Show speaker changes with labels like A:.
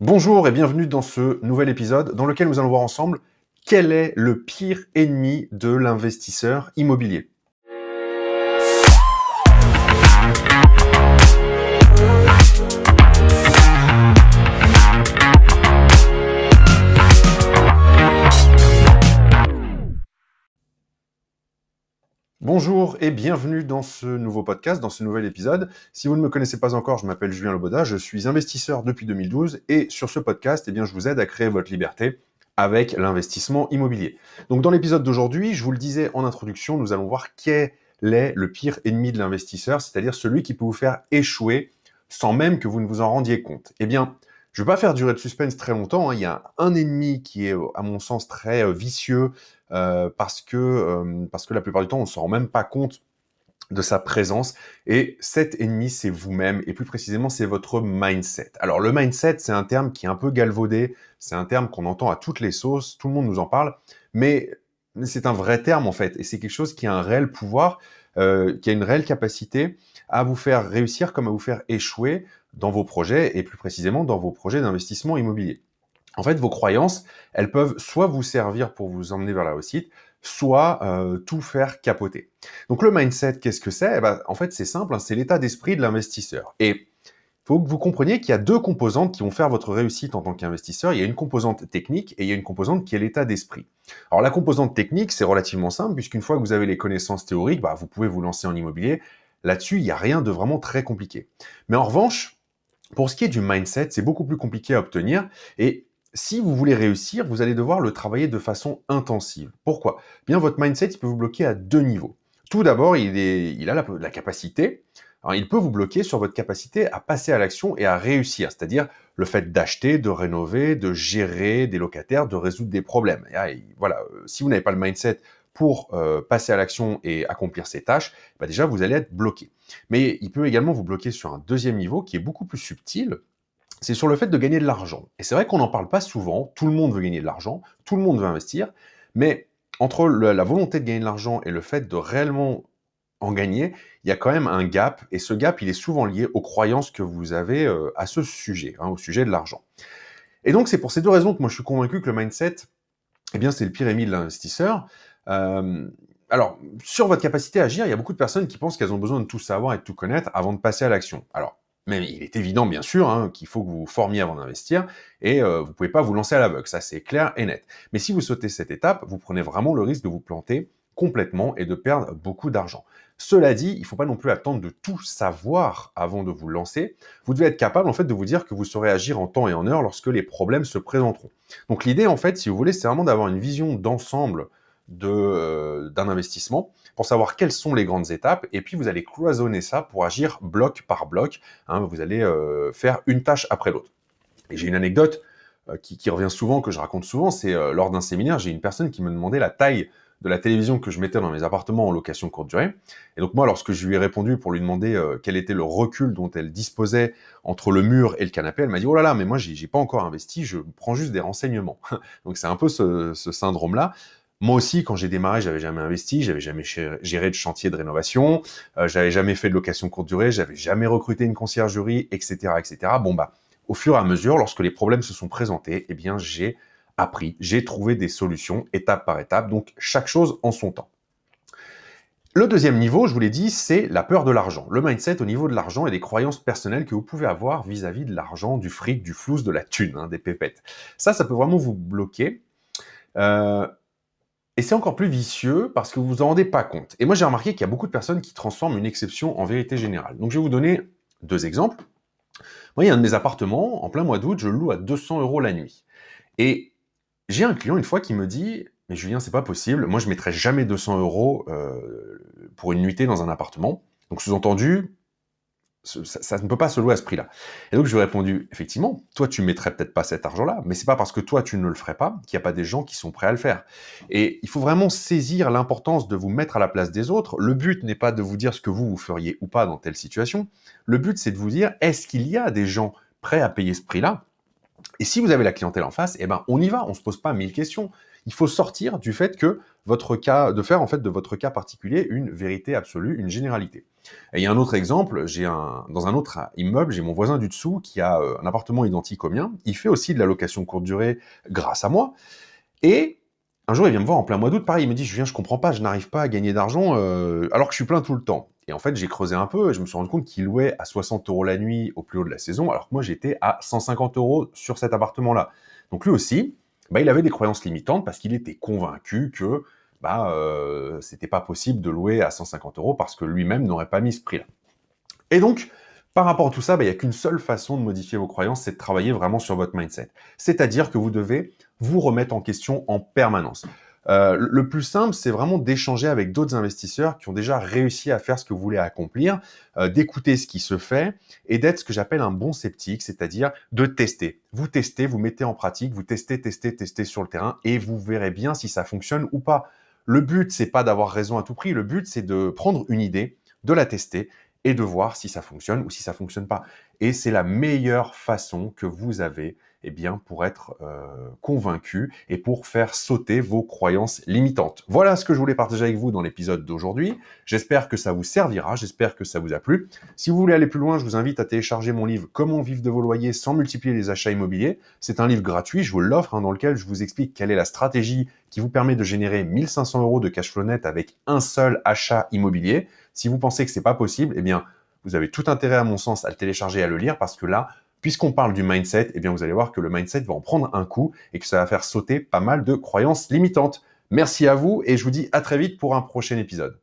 A: Bonjour et bienvenue dans ce nouvel épisode dans lequel nous allons voir ensemble quel est le pire ennemi de l'investisseur immobilier. Bonjour et bienvenue dans ce nouveau podcast, dans ce nouvel épisode. Si vous ne me connaissez pas encore, je m'appelle Julien Loboda, je suis investisseur depuis 2012 et sur ce podcast, eh bien, je vous aide à créer votre liberté avec l'investissement immobilier. Donc dans l'épisode d'aujourd'hui, je vous le disais en introduction, nous allons voir quel est le pire ennemi de l'investisseur, c'est-à-dire celui qui peut vous faire échouer sans même que vous ne vous en rendiez compte. Eh bien, je ne vais pas faire durer le suspense très longtemps. Hein. Il y a un ennemi qui est, à mon sens, très euh, vicieux, euh, parce que euh, parce que la plupart du temps on se rend même pas compte de sa présence. Et cet ennemi, c'est vous-même, et plus précisément, c'est votre mindset. Alors le mindset, c'est un terme qui est un peu galvaudé, c'est un terme qu'on entend à toutes les sauces, tout le monde nous en parle, mais c'est un vrai terme en fait, et c'est quelque chose qui a un réel pouvoir, euh, qui a une réelle capacité à vous faire réussir comme à vous faire échouer dans vos projets, et plus précisément dans vos projets d'investissement immobilier. En fait, vos croyances, elles peuvent soit vous servir pour vous emmener vers la réussite, soit euh, tout faire capoter. Donc le mindset, qu'est-ce que c'est? Eh ben, En fait, c'est simple, hein, c'est l'état d'esprit de l'investisseur. Et il faut que vous compreniez qu'il y a deux composantes qui vont faire votre réussite en tant qu'investisseur. Il y a une composante technique et il y a une composante qui est l'état d'esprit. Alors la composante technique, c'est relativement simple, puisqu'une fois que vous avez les connaissances théoriques, bah, vous pouvez vous lancer en immobilier. Là-dessus, il n'y a rien de vraiment très compliqué. Mais en revanche, pour ce qui est du mindset, c'est beaucoup plus compliqué à obtenir. Et si vous voulez réussir, vous allez devoir le travailler de façon intensive. Pourquoi? Bien, votre mindset, il peut vous bloquer à deux niveaux. Tout d'abord, il, a la, capacité, il peut vous bloquer sur votre capacité à passer à l'action et à réussir, c'est-à-dire le fait d'acheter, de rénover, de gérer des locataires, de résoudre des problèmes. voilà, euh, si vous n'avez pas le mindset pour euh, passer à l'action et accomplir ces tâches, bah déjà vous allez être bloqué. Mais il peut également vous bloquer sur un deuxième niveau qui est beaucoup plus subtil, c'est sur le fait de gagner de l'argent. Et c'est vrai qu'on n'en parle pas souvent, tout le monde veut gagner de l'argent, tout le monde veut investir, mais entre la volonté de gagner de l'argent et le fait de réellement en gagner, il y a quand même un gap, et ce gap, il est souvent lié aux croyances que vous avez euh, à ce sujet, hein, au sujet de l'argent. Et donc, c'est pour ces deux raisons que moi, je suis convaincu que le mindset, eh bien, c'est le ennemi de l'investisseur. Euh, alors, sur votre capacité à agir, il y a beaucoup de personnes qui pensent qu'elles ont besoin de tout savoir et de tout connaître avant de passer à l'action. Alors, mais il est évident, bien sûr, hein, qu'il faut que vous vous formiez avant d'investir et euh, vous ne pouvez pas vous lancer à l'aveugle. Ça, c'est clair et net. Mais si vous sautez cette étape, vous prenez vraiment le risque de vous planter complètement et de perdre beaucoup d'argent. Cela dit, il ne faut pas non plus attendre de tout savoir avant de vous lancer. Vous devez être capable en fait de vous dire que vous saurez agir en temps et en heure lorsque les problèmes se présenteront. Donc l'idée en fait, si vous voulez, c'est vraiment d'avoir une vision d'ensemble euh, d'un investissement pour savoir quelles sont les grandes étapes et puis vous allez cloisonner ça pour agir bloc par bloc. Hein, vous allez euh, faire une tâche après l'autre. Et j'ai une anecdote euh, qui, revient souvent, que je raconte souvent, c'est lors d'un séminaire, j'ai une personne qui me demandait la taille de la télévision que je mettais dans mes appartements en location courte durée. Et donc moi, lorsque je lui ai répondu pour lui demander quel était le recul dont elle disposait entre le mur et le canapé, elle m'a dit oh là là, mais moi j'ai pas encore investi, je prends juste des renseignements. donc c'est un peu ce, ce syndrome-là. Moi aussi, quand j'ai démarré, j'avais jamais investi, j'avais jamais géré de chantier de rénovation, euh, j'avais jamais fait de location courte durée, j'avais jamais recruté une conciergerie, etc., etc. Bon bah, au fur et à mesure, lorsque les problèmes se sont présentés, eh bien, j'ai appris, j'ai trouvé des solutions étape par étape. Donc, chaque chose en son temps. Le deuxième niveau, je vous l'ai dit, c'est la peur de l'argent. Le mindset au niveau de l'argent et des croyances personnelles que vous pouvez avoir vis-à-vis de l'argent, du fric, du flous, de la thune, hein, des pépettes. Ça, ça peut vraiment vous bloquer. Euh, et c'est encore plus vicieux parce que vous vous en rendez pas compte. Et moi, j'ai remarqué qu'il y a beaucoup de personnes qui transforment une exception en vérité générale. Donc, je vais vous donner deux exemples. Moi, il y a un de mes appartements, en plein mois d'août, je le loue à 200 euros la nuit. Et j'ai un client une fois qui me dit, mais Julien, c'est pas possible. Moi, je mettrais jamais 200 euros euh, pour une nuitée dans un appartement. Donc, sous-entendu, ça, ne peut pas se louer à ce prix-là. Et donc je lui ai répondu, effectivement, toi tu mettrais peut-être pas cet argent-là, mais c'est pas parce que toi tu ne le ferais pas qu'il n'y a pas des gens qui sont prêts à le faire. Et il faut vraiment saisir l'importance de vous mettre à la place des autres. Le but n'est pas de vous dire ce que vous vous feriez ou pas dans telle situation. Le but c'est de vous dire, est-ce qu'il y a des gens prêts à payer ce prix-là Et si vous avez la clientèle en face, eh ben on y va, on se pose pas mille questions. Il faut sortir du fait que votre cas, de faire en fait de votre cas particulier une vérité absolue, une généralité. Et il y a un autre exemple, j'ai un, dans un autre immeuble, j'ai mon voisin du dessous qui a euh, un appartement identique au mien. Il fait aussi de la location courte durée grâce à moi. Et un jour, il vient me voir en plein mois d'août, pareil, il me dit, je viens, je comprends pas, je n'arrive pas à gagner d'argent euh, alors que je suis plein tout le temps. Et en fait, j'ai creusé un peu et je me suis rendu compte qu'il louait à 60 euros la nuit au plus haut de la saison, alors que moi, j'étais à 150 euros sur cet appartement-là. Donc lui aussi, bah, il avait des croyances limitantes parce qu'il était convaincu que bah, euh, c'était pas possible de louer à 150 euros parce que lui-même n'aurait pas mis ce prix-là. Et donc, par rapport à tout ça, bah, il n'y a qu'une seule façon de modifier vos croyances, c'est de travailler vraiment sur votre mindset. C'est-à-dire que vous devez vous remettre en question en permanence. Euh, le plus simple, c'est vraiment d'échanger avec d'autres investisseurs qui ont déjà réussi à faire ce que vous voulez accomplir, euh, d'écouter ce qui se fait et d'être ce que j'appelle un bon sceptique, c'est-à-dire de tester. Vous testez, vous mettez en pratique, vous testez, testez, testez sur le terrain et vous verrez bien si ça fonctionne ou pas. Le but, c'est pas d'avoir raison à tout prix. Le but, c'est de prendre une idée, de la tester et de voir si ça fonctionne ou si ça fonctionne pas. Et c'est la meilleure façon que vous avez eh bien, pour être euh, convaincu et pour faire sauter vos croyances limitantes. Voilà ce que je voulais partager avec vous dans l'épisode d'aujourd'hui. J'espère que ça vous servira, j'espère que ça vous a plu. Si vous voulez aller plus loin, je vous invite à télécharger mon livre Comment vivre de vos loyers sans multiplier les achats immobiliers. C'est un livre gratuit, je vous l'offre, hein, dans lequel je vous explique quelle est la stratégie qui vous permet de générer 1500 euros de cash flow net avec un seul achat immobilier. Si vous pensez que c'est pas possible, eh bien, vous avez tout intérêt, à mon sens, à le télécharger et à le lire parce que là, puisqu'on parle du mindset, eh bien vous allez voir que le mindset va en prendre un coup et que ça va faire sauter pas mal de croyances limitantes. Merci à vous et je vous dis à très vite pour un prochain épisode.